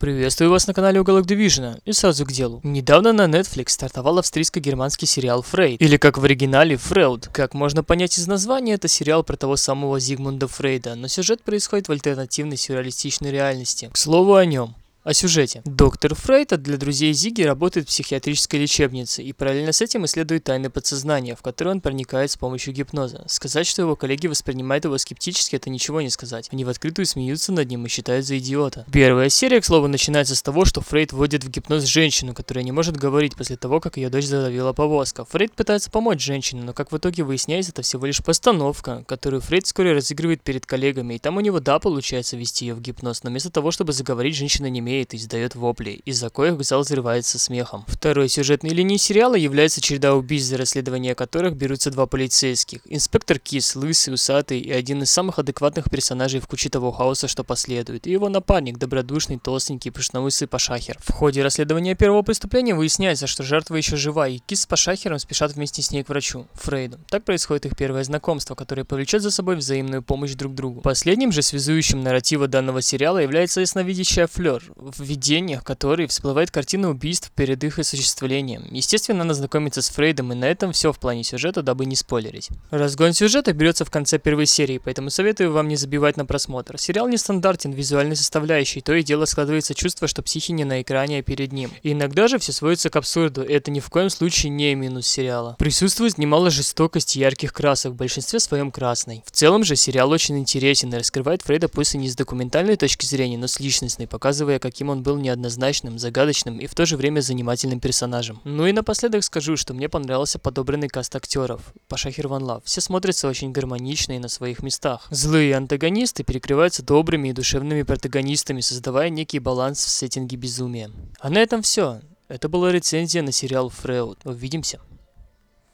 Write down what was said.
Приветствую вас на канале Уголок Дивижена. И сразу к делу. Недавно на Netflix стартовал австрийско-германский сериал Фрейд, или как в оригинале Фреуд. Как можно понять из названия, это сериал про того самого Зигмунда Фрейда, но сюжет происходит в альтернативной сюрреалистичной реальности. К слову о нем. О сюжете. Доктор Фрейд для друзей Зиги работает в психиатрической лечебнице и параллельно с этим исследует тайны подсознания, в которые он проникает с помощью гипноза. Сказать, что его коллеги воспринимают его скептически, это ничего не сказать. Они в открытую смеются над ним и считают за идиота. Первая серия, к слову, начинается с того, что Фрейд вводит в гипноз женщину, которая не может говорить после того, как ее дочь задавила повозка. Фрейд пытается помочь женщине, но как в итоге выясняется, это всего лишь постановка, которую Фрейд вскоре разыгрывает перед коллегами, и там у него да получается ввести ее в гипноз, но вместо того, чтобы заговорить, женщина не имеет и издает вопли, из-за коих зал взрывается смехом. Второй сюжетной линией сериала является череда убийств, за расследование которых берутся два полицейских. Инспектор Кис, лысый, усатый и один из самых адекватных персонажей в куче того хаоса, что последует, и его напарник, добродушный, толстенький, пышнолысый Пашахер. В ходе расследования первого преступления выясняется, что жертва еще жива, и Кис с Пашахером спешат вместе с ней к врачу, Фрейду. Так происходит их первое знакомство, которое повлечет за собой взаимную помощь друг другу. Последним же связующим нарратива данного сериала является ясновидящая Флёр, в виде видениях которой всплывает картина убийств перед их осуществлением. Естественно, она знакомится с Фрейдом, и на этом все в плане сюжета, дабы не спойлерить. Разгон сюжета берется в конце первой серии, поэтому советую вам не забивать на просмотр. Сериал не стандартен в визуальной составляющей, то и дело складывается чувство, что психи не на экране, а перед ним. И иногда же все сводится к абсурду, и это ни в коем случае не минус сериала. Присутствует немало жестокости и ярких красок, в большинстве своем красной. В целом же сериал очень интересен и раскрывает Фрейда после не с документальной точки зрения, но с личностной, показывая, каким он был неоднозначным, загадочным и в то же время занимательным персонажем. Ну и напоследок скажу, что мне понравился подобранный каст актеров. Пашахир Ван Лав. Все смотрятся очень гармонично и на своих местах. Злые антагонисты перекрываются добрыми и душевными протагонистами, создавая некий баланс в сеттинге безумия. А на этом все. Это была рецензия на сериал Фреуд. Увидимся.